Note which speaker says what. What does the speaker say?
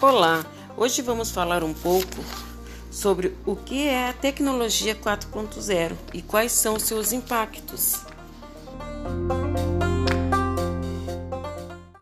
Speaker 1: Olá, hoje vamos falar um pouco sobre o que é a tecnologia 4.0 e quais são seus impactos.